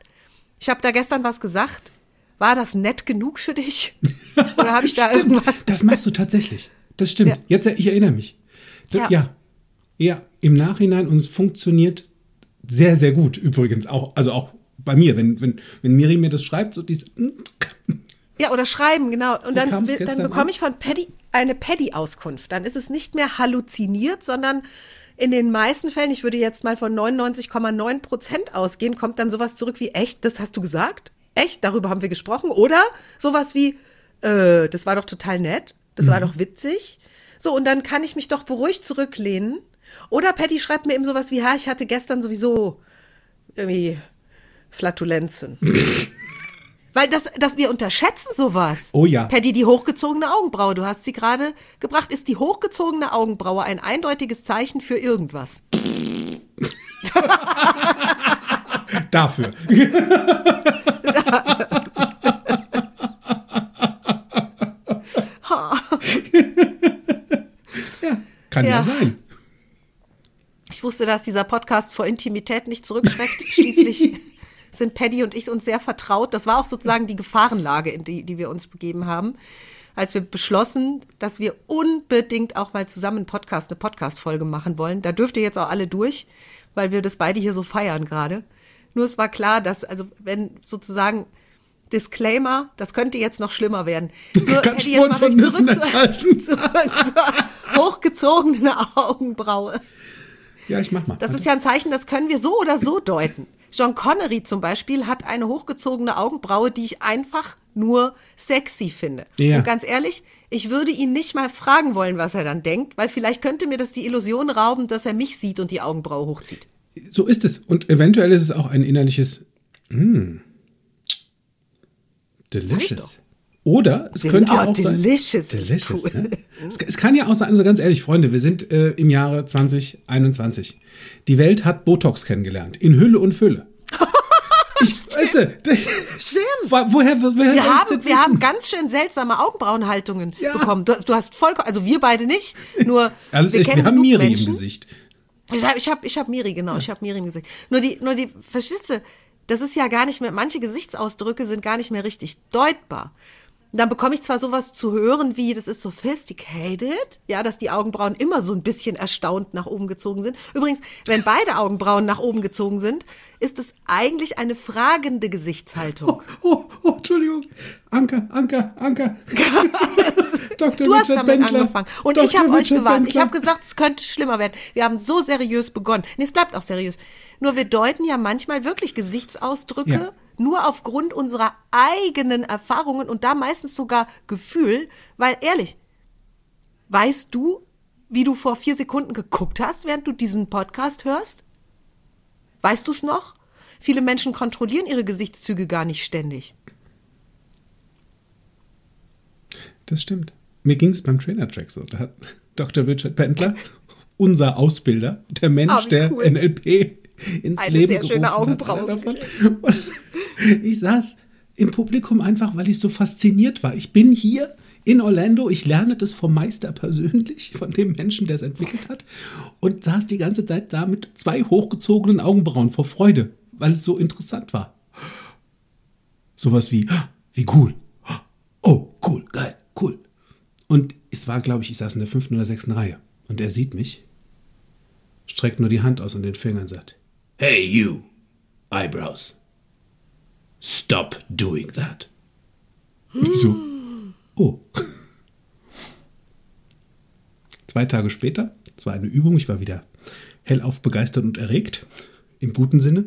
Ich habe da gestern was gesagt. War das nett genug für dich? <laughs> Oder habe ich da
Stimmt.
irgendwas?
Das machst du tatsächlich. Das stimmt.
Ja.
Jetzt, ich erinnere mich. Das,
Ja.
ja. ja. im Nachhinein und es funktioniert sehr, sehr gut übrigens. Auch, also auch bei mir, wenn, wenn, wenn Miri mir das schreibt, so dies,
Ja, oder schreiben, genau. Und dann, dann bekomme ich von Paddy eine Paddy-Auskunft. Dann ist es nicht mehr halluziniert, sondern in den meisten Fällen, ich würde jetzt mal von 99,9 Prozent ausgehen, kommt dann sowas zurück wie, echt, das hast du gesagt? Echt, darüber haben wir gesprochen? Oder sowas wie, äh, das war doch total nett, das war doch witzig. So, und dann kann ich mich doch beruhigt zurücklehnen. Oder Patty schreibt mir eben sowas wie, ha, ich hatte gestern sowieso irgendwie Flatulenzen. <laughs> Weil das, dass wir unterschätzen sowas.
Oh ja.
Patty, die hochgezogene Augenbraue, du hast sie gerade gebracht. Ist die hochgezogene Augenbraue ein eindeutiges Zeichen für irgendwas? <laughs>
dafür. ja, <laughs> kann ja,
Ja.
sein.
Ich wusste, dass dieser Podcast vor Intimität nicht zurückschreckt. Schließlich <laughs> sind Paddy und ich uns sehr vertraut. Das war auch sozusagen die Gefahrenlage, in die, die wir uns begeben haben, als wir beschlossen, dass wir unbedingt auch mal zusammen einen Podcast, eine Podcast-Folge machen wollen. Da dürft ihr jetzt auch alle durch, weil wir das beide hier so feiern gerade. Nur es war klar, dass, also wenn sozusagen Disclaimer, das könnte jetzt noch schlimmer werden. <laughs> Nur
Kann
hätte jetzt
von
mal
Nüssen
zurück zur,
enthalten. <laughs>
zurück zur hochgezogenen Augenbraue.
Ja, ich mach mal.
Das ist ja ein Zeichen, das können wir so oder so deuten. John Connery zum Beispiel hat eine hochgezogene Augenbraue, die ich einfach nur sexy finde.
Ja.
Und ganz ehrlich, ich würde ihn nicht mal fragen wollen, was er dann denkt, weil vielleicht könnte mir das die Illusion rauben, dass er mich sieht und die Augenbraue hochzieht.
So ist es. Und eventuell ist es auch ein innerliches mm, Delicious. Oder es
Del-
könnte ja
oh,
auch sein.
delicious ist
Delicious.
cool.
Ne? Es, es kann ja auch sein, also ganz ehrlich, Freunde, wir sind äh, im Jahre 2021. Die Welt hat Botox kennengelernt. In Hülle und Fülle. <laughs> Ich, weißt du, das,
Stimmt.
Wo- woher, woher
Wir haben, wir haben ganz schön seltsame Augenbrauenhaltungen
Ja.
bekommen. Du, du hast vollkommen, also wir beide nicht, <laughs> nur
alles
wir
echt,
kennen
wir haben Miri im
Menschen.
Gesicht.
Ich habe ich hab, ich hab Miri, genau, ich habe Miri im Gesicht. Nur die, nur die, verstehst du, das ist ja gar nicht mehr, manche Gesichtsausdrücke sind gar nicht mehr richtig deutbar. Und Dann bekomme ich zwar sowas zu hören wie, das ist sophisticated, ja, dass die Augenbrauen immer so ein bisschen erstaunt nach oben gezogen sind. Übrigens, wenn beide Augenbrauen nach oben gezogen sind, ist es eigentlich eine fragende Gesichtshaltung.
Oh, oh, Entschuldigung. Anker, Anker, Anker. <laughs> Dr.
Du hast
Richard
damit
Bendler.
angefangen. Und
Dr.
ich habe euch gewarnt. Ich habe gesagt, es könnte schlimmer werden. Wir haben so seriös begonnen. Nee, es bleibt auch seriös. Nur wir deuten ja manchmal wirklich Gesichtsausdrücke
Ja.
nur aufgrund unserer eigenen Erfahrungen und da meistens sogar Gefühl, weil ehrlich, weißt du, wie du vor vier Sekunden geguckt hast, während du diesen Podcast hörst? Weißt du es noch? Viele Menschen kontrollieren ihre Gesichtszüge gar nicht ständig.
Das stimmt. Mir ging es beim Trainer-Track so. Da hat Dr. Richard Pendler, unser Ausbilder, der Mensch,
wie
der
cool.
NLP ins
Eine
Leben
sehr schöne
gerufen
Augenbraue.
Hat, einer davon. Und ich saß im Publikum einfach, weil ich so fasziniert war. Ich bin hier in Orlando, ich lerne das vom Meister persönlich, von dem Menschen, der es entwickelt hat, und saß die ganze Zeit da mit zwei hochgezogenen Augenbrauen vor Freude, weil es so interessant war. Sowas wie, "Ah, wie cool. Oh, cool, geil, cool. Und es war, glaube ich, ich saß in der fünften oder sechsten Reihe. Und er sieht mich, streckt nur die Hand aus und den Finger und sagt, Hey, you, eyebrows. Stop doing that. Und ich so, oh. <laughs> Zwei Tage später, es war eine Übung, ich war wieder hellauf begeistert und erregt, im guten Sinne.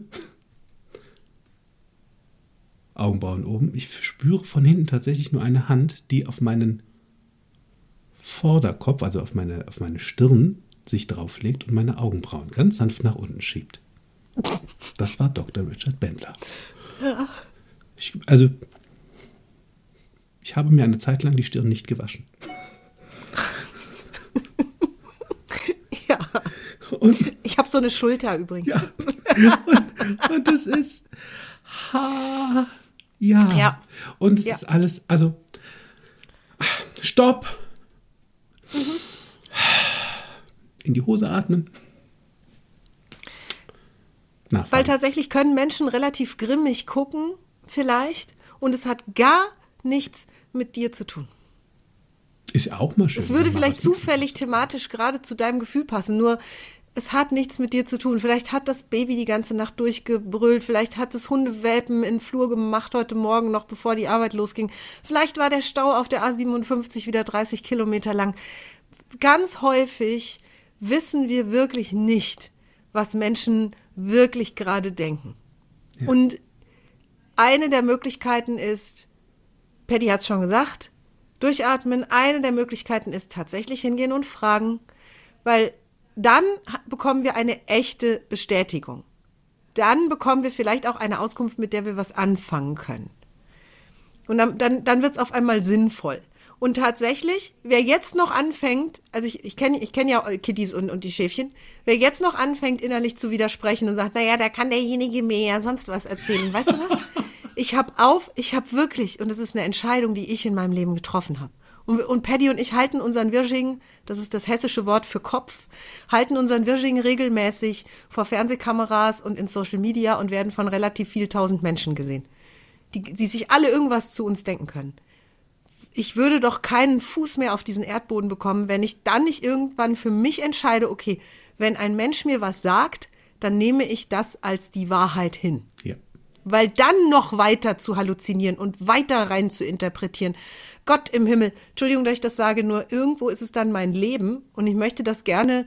Augenbrauen oben. Ich spüre von hinten tatsächlich nur eine Hand, die auf meinen Vorderkopf, also auf meine, auf meine Stirn, sich drauflegt und meine Augenbrauen ganz sanft nach unten schiebt. Das war Dr. Richard Bendler. Ich, also, ich habe mir eine Zeit lang die Stirn nicht gewaschen.
Ja.
Und
Ich habe so eine Schulter übrigens.
Ja. Und, und es ist. Ha, ja.
Ja.
Und es
Ja.
ist alles. Also. Stopp. In die Hose atmen.
Weil
Nachfragen.
tatsächlich können Menschen relativ grimmig gucken, vielleicht, und es hat gar nichts mit dir zu tun.
Ist auch mal schön.
Es würde vielleicht zufällig thematisch gerade zu deinem Gefühl passen, nur es hat nichts mit dir zu tun. Vielleicht hat das Baby die ganze Nacht durchgebrüllt, vielleicht hat das Hundewelpen in Flur gemacht heute Morgen noch, bevor die Arbeit losging. Vielleicht war der Stau auf der A57 wieder 30 Kilometer lang. Ganz häufig wissen wir wirklich nicht, was Menschen wirklich gerade denken. Und eine der Möglichkeiten ist, Paddy hat es schon gesagt, durchatmen. Eine der Möglichkeiten ist tatsächlich hingehen und fragen, weil dann bekommen wir eine echte Bestätigung. Dann bekommen wir vielleicht auch eine Auskunft, mit der wir was anfangen können. Und dann, dann, dann wird es auf einmal sinnvoll. Und tatsächlich, wer jetzt noch anfängt, also ich, ich kenne ich kenn ja Kitties und, und die Schäfchen, wer jetzt noch anfängt, innerlich zu widersprechen und sagt, naja, da kann derjenige mir ja sonst was erzählen. Weißt du was? Ich habe auf, ich habe wirklich, und das ist eine Entscheidung, die ich in meinem Leben getroffen habe. Und, und Paddy und ich halten unseren Wirsching, das ist das hessische Wort für Kopf, halten unseren Wirsching regelmäßig vor Fernsehkameras und in Social Media und werden von relativ viel tausend Menschen gesehen, die, die sich alle irgendwas zu uns denken können ich würde doch keinen Fuß mehr auf diesen Erdboden bekommen, wenn ich dann nicht irgendwann für mich entscheide, okay, wenn ein Mensch mir was sagt, dann nehme ich das als die Wahrheit hin. Weil dann noch weiter zu halluzinieren und weiter rein zu interpretieren. Gott im Himmel, Entschuldigung, dass ich das sage, nur irgendwo ist es dann mein Leben und ich möchte das gerne,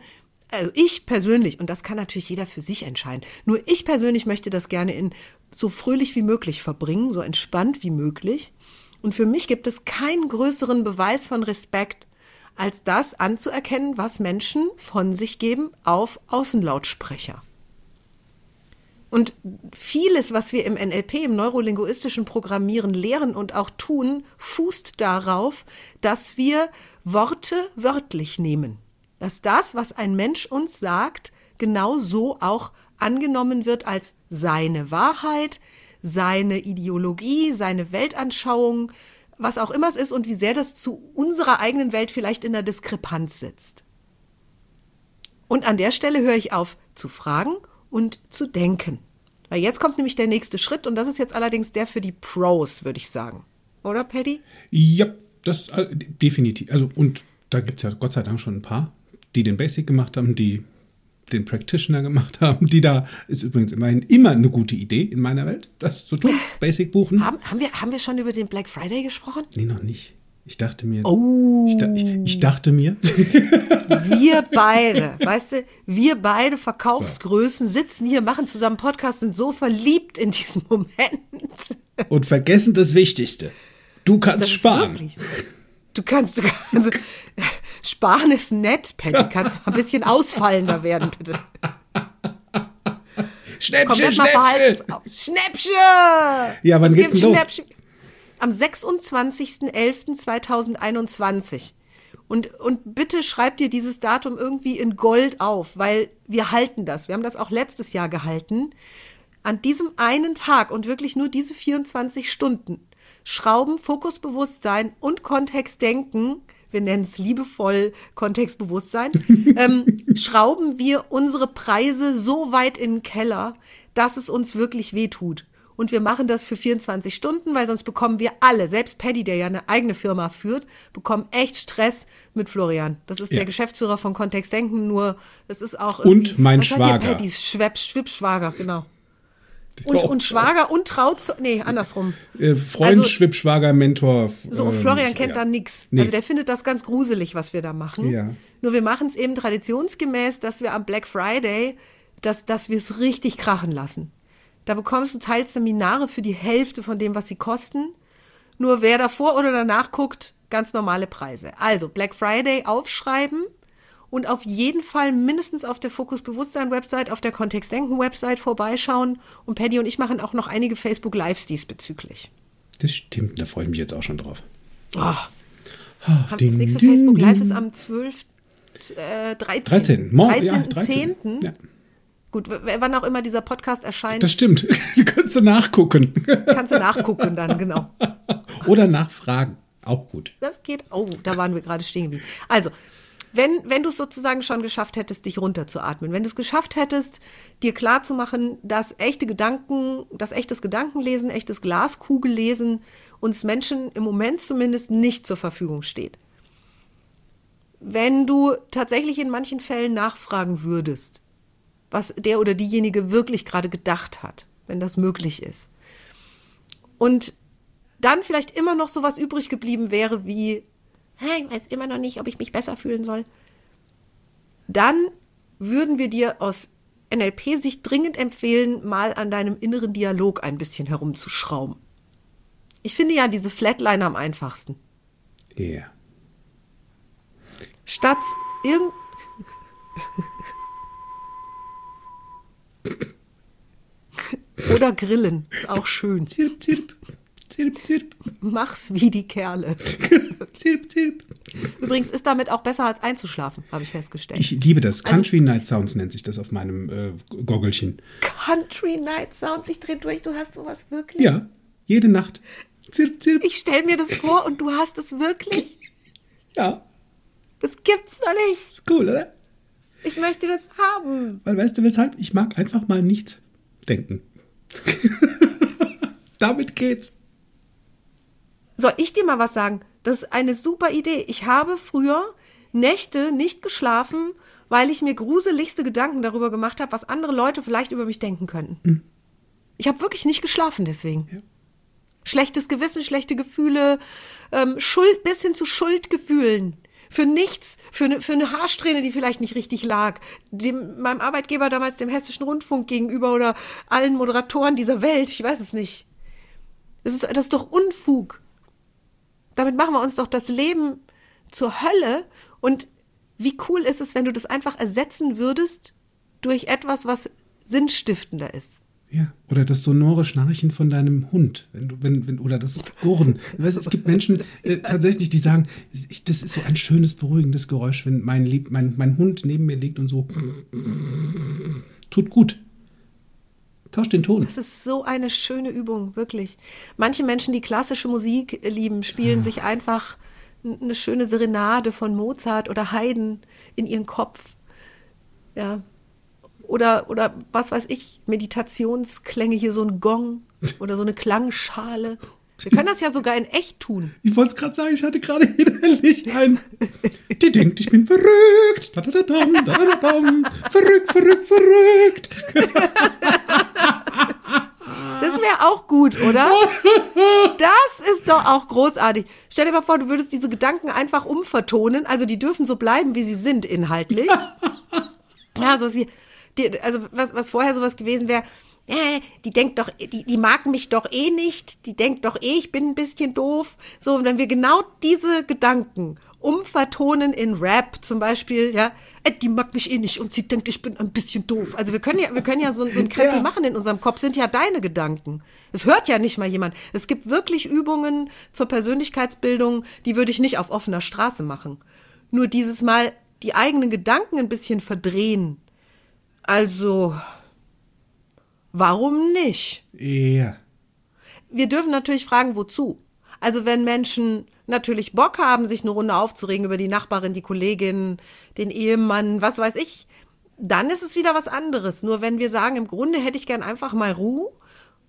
also ich persönlich, und das kann natürlich jeder für sich entscheiden, nur ich persönlich möchte das gerne in so fröhlich wie möglich verbringen, so entspannt wie möglich. Und für mich gibt es keinen größeren Beweis von Respekt, als das anzuerkennen, was Menschen von sich geben auf Außenlautsprecher. Und vieles, was wir im NLP, im neurolinguistischen Programmieren lehren und auch tun, fußt darauf, dass wir Worte wörtlich nehmen. Dass das, was ein Mensch uns sagt, genau so auch angenommen wird als seine Wahrheit, seine Ideologie, seine Weltanschauung, was auch immer es ist und wie sehr das zu unserer eigenen Welt vielleicht in der Diskrepanz sitzt. Und an der Stelle höre ich auf zu fragen und zu denken. Weil jetzt kommt nämlich der nächste Schritt und das ist jetzt allerdings der für die Pros, würde ich sagen. Oder, Paddy?
Ja, das äh, definitiv. Also, und da gibt es ja Gott sei Dank schon ein paar, die den Basic gemacht haben, die den Practitioner gemacht <laughs> haben, die da ist übrigens immerhin immer eine gute Idee in meiner Welt, das zu tun. <laughs> Basic buchen.
Haben, haben, wir, haben wir schon über den Black Friday gesprochen?
Nee, noch nicht. Ich dachte mir.
Oh.
Ich, ich, ich dachte mir.
Wir <laughs> beide, weißt du, wir beide Verkaufsgrößen sitzen hier, machen zusammen Podcast, sind so verliebt in diesem Moment.
Und vergessen das Wichtigste. Du kannst sparen.
wirklich- Du kannst, du kannst, sparen ist nett, Paddy. Kannst du mal ein bisschen ausfallender werden, bitte. Komm,
Schnäppchen,
mal
Schnäppchen.
Schnäppchen!
Ja, wann
Es
geht's denn los?
Am 26.11.2021. Und, und bitte schreib dir dieses Datum irgendwie in Gold auf, weil wir halten das. Wir haben das auch letztes Jahr gehalten. An diesem einen Tag und wirklich nur diese 24 Stunden schrauben Fokusbewusstsein und Kontextdenken, wir nennen es liebevoll Kontextbewusstsein, <laughs> ähm, schrauben wir unsere Preise so weit in den Keller, dass es uns wirklich wehtut. Und wir machen das für 24 Stunden, weil sonst bekommen wir alle, selbst Paddy, der ja eine eigene Firma führt, bekommen echt Stress mit Florian. Das ist
Ja.
der Geschäftsführer von Kontextdenken, nur das ist auch
Und mein
was hat
Schwager.
Paddys Schweb, Schwibschwager, genau. Und, und Schwager und Trauz, nee, andersrum.
Äh, Freund,
Also-
Schwibschwager, Mentor.
So,
ähm,
Florian kennt
ja.
da nix.
Nee.
Also der findet das ganz gruselig, was wir da machen.
Ja.
Nur wir machen es eben traditionsgemäß, dass wir am Black Friday, dass, dass wir es richtig krachen lassen. Da bekommst du teils Seminare für die Hälfte von dem, was sie kosten. Nur wer davor oder danach guckt, ganz normale Preise. Also Black Friday aufschreiben und auf jeden Fall mindestens auf der Fokus Bewusstsein Website, auf der Kontextdenken Website vorbeischauen. Und Paddy und ich machen auch noch einige Facebook Lives diesbezüglich.
Das stimmt, da freue ich mich jetzt auch schon drauf.
Oh,
Ah,
das
ding,
nächste
ding,
Facebook Live
ding.
ist am 12. Äh, 13.
13. Morgen, ja,
13.
13.
10..
Ja,
Gut, wann auch immer dieser Podcast erscheint,
das stimmt. <laughs> Du kannst du nachgucken. <laughs>
kannst du nachgucken dann, genau. <laughs>
Oder nachfragen. Auch gut.
Das geht. Oh, da waren wir gerade stehen geblieben. Also, wenn, wenn du es sozusagen schon geschafft hättest, dich runterzuatmen, wenn du es geschafft hättest, dir klarzumachen, dass echte Gedanken, dass echtes Gedankenlesen, echtes Glaskugellesen uns Menschen im Moment zumindest nicht zur Verfügung steht. Wenn du tatsächlich in manchen Fällen nachfragen würdest, was der oder diejenige wirklich gerade gedacht hat, wenn das möglich ist. Und dann vielleicht immer noch sowas übrig geblieben wäre wie, "Hä, ich weiß immer noch nicht, ob ich mich besser fühlen soll. Dann würden wir dir aus NLP-Sicht dringend empfehlen, mal an deinem inneren Dialog ein bisschen herumzuschrauben. Ich finde ja diese Flatliner am einfachsten.
Ja.
Statt irgend. Oder grillen, ist auch schön.
Zirp, zirp. Zirp, zirp.
Mach's wie die Kerle. <laughs>
Zirp, zirp.
Übrigens ist damit auch besser als einzuschlafen, habe ich festgestellt.
Ich liebe das.
Also-
Country Night Sounds nennt sich das auf meinem äh, Goggelchen.
Country Night Sounds, ich dreh durch, du hast sowas wirklich?
Ja, jede Nacht. Zirp, zirp.
Ich stell mir das vor und du hast es wirklich?
Ja,
Das gibt's doch nicht.
ist cool, oder?
Ich möchte das haben.
Weil weißt du weshalb? Ich mag einfach mal nichts denken. <laughs> Damit geht's.
Soll ich dir mal was sagen? Das ist eine super Idee. Ich habe früher Nächte nicht geschlafen, weil ich mir gruseligste Gedanken darüber gemacht habe, was andere Leute vielleicht über mich denken könnten. Ich habe wirklich nicht geschlafen deswegen.
Ja.
Schlechtes Gewissen, schlechte Gefühle, ähm, Schuld, bis hin zu Schuldgefühlen. Für nichts, für eine, für eine Haarsträhne, die vielleicht nicht richtig lag. Dem, meinem Arbeitgeber damals, dem Hessischen Rundfunk gegenüber oder allen Moderatoren dieser Welt, ich weiß es nicht. Das ist, das ist doch Unfug. Damit machen wir uns doch das Leben zur Hölle. Und wie cool ist es, wenn du das einfach ersetzen würdest durch etwas, was sinnstiftender ist.
Ja, oder das sonore Schnarchen von deinem Hund, wenn du, wenn, wenn, oder das Gurren. Weißt, es gibt Menschen äh, tatsächlich, die sagen, ich, das ist so ein schönes, beruhigendes Geräusch, wenn mein, Lieb, mein, mein Hund neben mir liegt und so tut gut. Tausch den Ton.
Das ist so eine schöne Übung, wirklich. Manche Menschen, die klassische Musik lieben, spielen
Ah.
sich einfach eine schöne Serenade von Mozart oder Haydn in ihren Kopf. Ja. Oder, oder was weiß ich, Meditationsklänge, hier so ein Gong oder so eine Klangschale. Wir können das ja sogar in echt tun.
Ich wollte es gerade sagen, ich hatte gerade <laughs> innerlich ein. Die denkt, ich bin verrückt. Dadadadam, dadadadam. Verrückt, verrückt, verrückt.
Das wäre auch gut, oder? Das ist doch auch großartig. Stell dir mal vor, du würdest diese Gedanken einfach umvertonen. Also die dürfen so bleiben, wie sie sind inhaltlich. <laughs> Ja, so wie, die, also was, was vorher sowas gewesen wäre, äh, die denkt doch, die, die mag mich doch eh nicht, die denkt doch eh, ich bin ein bisschen doof. So, und wenn wir genau diese Gedanken umvertonen in Rap zum Beispiel, ja, äh, die mag mich eh nicht und sie denkt, ich bin ein bisschen doof. Also wir können ja, wir können ja so, so ein <laughs> Krempel
Ja.
machen in unserem Kopf, sind ja deine Gedanken. Es hört ja nicht mal jemand. Es gibt wirklich Übungen zur Persönlichkeitsbildung, die würde ich nicht auf offener Straße machen. Nur dieses Mal die eigenen Gedanken ein bisschen verdrehen. Also, warum nicht?
Ja.
Wir dürfen natürlich fragen, wozu. Also wenn Menschen natürlich Bock haben, sich eine Runde aufzuregen über die Nachbarin, die Kollegin, den Ehemann, was weiß ich, dann ist es wieder was anderes. Nur wenn wir sagen, im Grunde hätte ich gern einfach mal Ruhe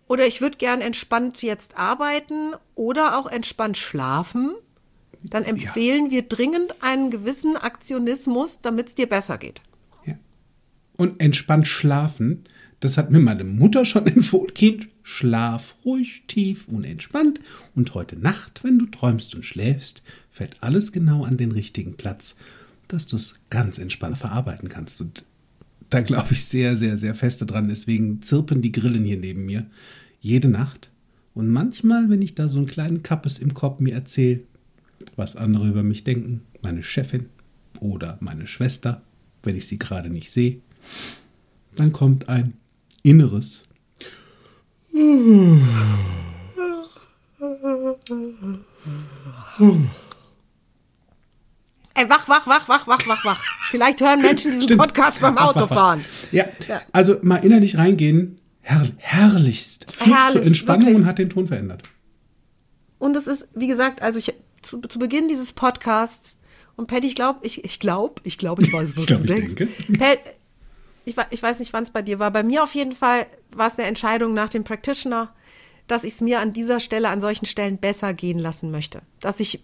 oder ich würde gern entspannt jetzt arbeiten oder auch entspannt schlafen, dann empfehlen wir dringend einen gewissen Aktionismus, damit es dir besser geht.
Und entspannt schlafen, das hat mir meine Mutter schon <laughs> empfohlen. Kind, schlaf ruhig, tief und entspannt. Und heute Nacht, wenn du träumst und schläfst, fällt alles genau an den richtigen Platz, dass du es ganz entspannt verarbeiten kannst. Und da glaube ich sehr, sehr, sehr feste dran. Deswegen zirpen die Grillen hier neben mir jede Nacht. Und manchmal, wenn ich da so einen kleinen Kappes im Kopf mir erzähle, was andere über mich denken, meine Chefin oder meine Schwester, wenn ich sie gerade nicht sehe, dann kommt ein inneres.
Ey, wach, wach, wach, wach, wach, wach, wach. Vielleicht hören Menschen diesen
Stimmt.
Podcast beim
Wach, wach, wach.
Autofahren.
Ja, also mal innerlich reingehen, herr, herrlichst. Führt zur
Herrlich,
Entspannung
wirklich.
und hat den Ton verändert.
Und es ist, wie gesagt, also ich, zu, zu Beginn dieses Podcasts, und Patty, ich glaube, ich, ich glaube, ich glaube, ich weiß, was
Ich glaub,
du
ich
denkst.
denke.
Pat, ich, ich weiß nicht, wann es bei dir war. Bei mir auf jeden Fall war es eine Entscheidung nach dem Practitioner, dass ich es mir an dieser Stelle, an solchen Stellen besser gehen lassen möchte. Dass ich,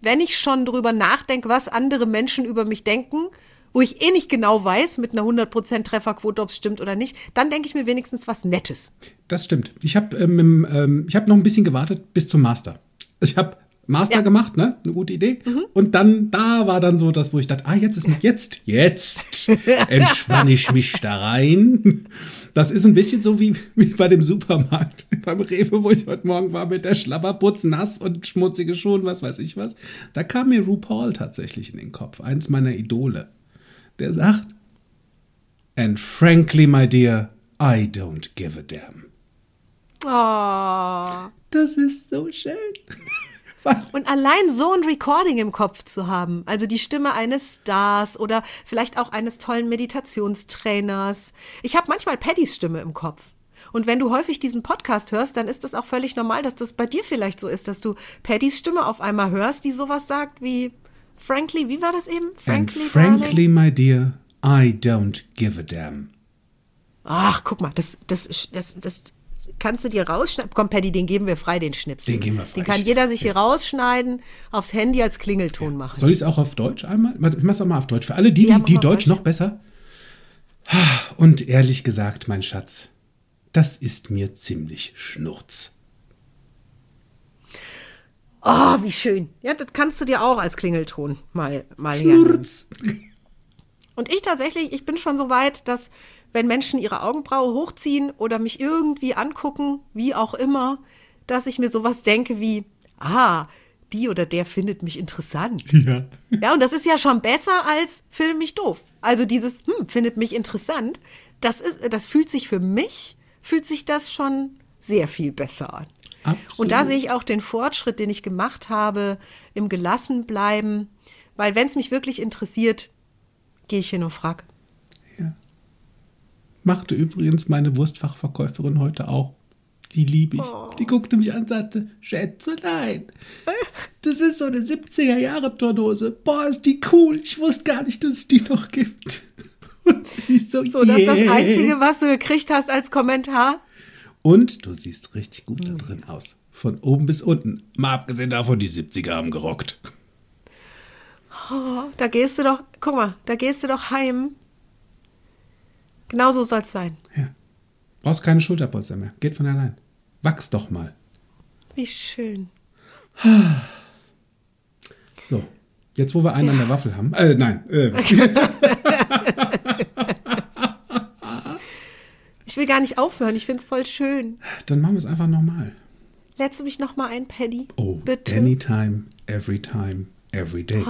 wenn ich schon drüber nachdenke, was andere Menschen über mich denken, wo ich eh nicht genau weiß, mit einer 100% Trefferquote, ob es stimmt oder nicht, dann denke ich mir wenigstens was Nettes.
Das stimmt. Ich habe ähm, im, ähm, ich hab noch ein bisschen gewartet bis zum Master. Ich habe Master
Ja.
gemacht, ne? Eine gute Idee. Und dann, da war dann so das, wo ich dachte, ah, jetzt ist jetzt, jetzt <laughs> entspanne ich mich da rein. Das ist ein bisschen so wie, wie bei dem Supermarkt, <laughs> beim Rewe, wo ich heute Morgen war mit der Schlapperputz nass und schmutzige Schuhe und was weiß ich was. Da kam mir RuPaul tatsächlich in den Kopf, eins meiner Idole. Der sagt, and frankly, my dear, I don't give a damn.
Oh.
Das ist so schön.
Und allein so ein Recording im Kopf zu haben, also die Stimme eines Stars oder vielleicht auch eines tollen Meditationstrainers. Ich habe manchmal Paddys Stimme im Kopf. Und wenn du häufig diesen Podcast hörst, dann ist das auch völlig normal, dass das bei dir vielleicht so ist, dass du Paddys Stimme auf einmal hörst, die sowas sagt wie Frankly, wie war das eben?
And
Frankly,
frankly,
darling?
my dear, I don't give a damn.
Ach, guck mal, das, das, das, das kannst du dir rausschneiden. Komm, Paddy, den geben wir frei, den Schnips.
Den geben wir frei.
Den kann jeder sich hier rausschneiden, aufs Handy als Klingelton machen.
Soll ich es auch auf Deutsch einmal? Ich mach's auch mal auf Deutsch. Für alle die,
Ja,
die, die
auf
Deutsch
Deutsch.
noch besser. Und ehrlich gesagt, mein Schatz, das ist mir ziemlich schnurz.
Oh, wie schön. Ja, das kannst du dir auch als Klingelton mal, mal hernehmen.
Schnurz.
Und ich tatsächlich, ich bin schon so weit, dass wenn Menschen ihre Augenbraue hochziehen oder mich irgendwie angucken, wie auch immer, dass ich mir sowas denke wie, ah, die oder der findet mich interessant. <laughs>
Ja.
Ja, und das ist ja schon besser als findet mich doof. Also dieses, hm, findet mich interessant, das ist, das fühlt sich für mich, fühlt sich das schon sehr viel besser an.
Absolut.
Und da sehe ich auch den Fortschritt, den ich gemacht habe, im Gelassenbleiben. Weil wenn es mich wirklich interessiert, gehe ich hin und frag.
Machte übrigens meine Wurstfachverkäuferin heute auch. Die liebe ich. Die guckte mich an und sagte, Schätzelein, <laughs> das ist so eine 70er-Jahre-Turnhose. Boah, ist die cool. Ich wusste gar nicht, dass es die noch gibt. <laughs> Und ich so,
So, das ist das
yeah.
Einzige, was du gekriegt hast als Kommentar.
Und du siehst richtig gut da drin aus. Von oben bis unten. Mal abgesehen davon, die 70er haben gerockt.
Oh, da gehst du doch, guck mal, da gehst du doch heim. Genau so soll es sein.
Ja. Brauchst keine Schulterpolster mehr. Geht von allein. Wachs doch mal.
Wie schön. <sighs>
So. Jetzt, wo wir einen an der Waffel haben. Äh, nein. Äh, <laughs>
Ich will gar nicht aufhören, ich finde es voll schön.
dann machen wir es einfach nochmal.
Lädst du mich noch mal ein, Paddy?
Oh,
Bitte.
anytime, every time, every day.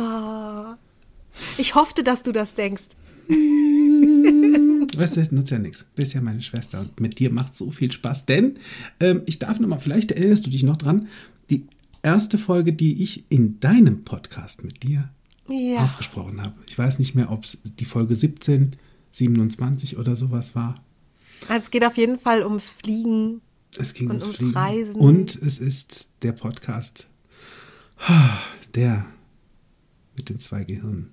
Ich hoffte, dass du das denkst. <laughs>
Weißt du, nutzt ja nichts. Bist ja meine Schwester und mit dir macht so viel Spaß. Denn ähm, ich darf nochmal, vielleicht erinnerst du dich noch dran, die erste Folge, die ich in deinem Podcast mit dir
Ja.
aufgesprochen habe. Ich weiß nicht mehr, ob es die Folge 17, 27 oder sowas war.
Also es geht auf jeden Fall ums Fliegen.
Es ging
Und
ums
ums
Fliegen.
Reisen.
Und es ist der Podcast, der mit den zwei Gehirnen.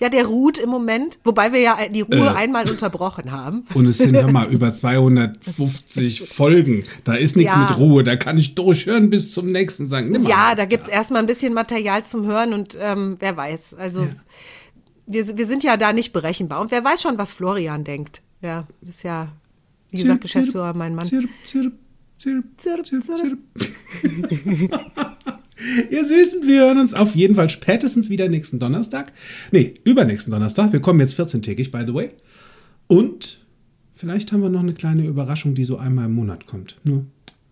Ja, der ruht im Moment, wobei wir ja die Ruhe
Äh.
einmal unterbrochen haben.
Und es sind, hör mal, <laughs> über 250 Folgen. Da ist nichts
Ja.
mit Ruhe. Da kann ich durchhören bis zum nächsten sagen. Nimm mal
Ja, da gibt's erstmal ein bisschen Material zum Hören und ähm, wer weiß. Also wir, wir sind ja da nicht berechenbar. Und wer weiß schon, was Florian denkt. Ja, ist ja, wie gesagt, Geschäftsführer, mein Mann.
Zirp, zirp, zirp,
Zirp,
zirp,
zirp. <laughs> <laughs>
Ihr Süßen, wir hören uns auf jeden Fall spätestens wieder nächsten Donnerstag. Nee, übernächsten Donnerstag. Wir kommen jetzt 14-tägig, by the way. Und vielleicht haben wir noch eine kleine Überraschung, die so einmal im Monat kommt. Nur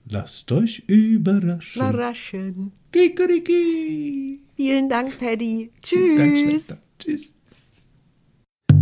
lasst euch überraschen.
Überraschen.
Kikeriki.
Vielen Dank, Paddy. Tschüss.
Schwester. Tschüss.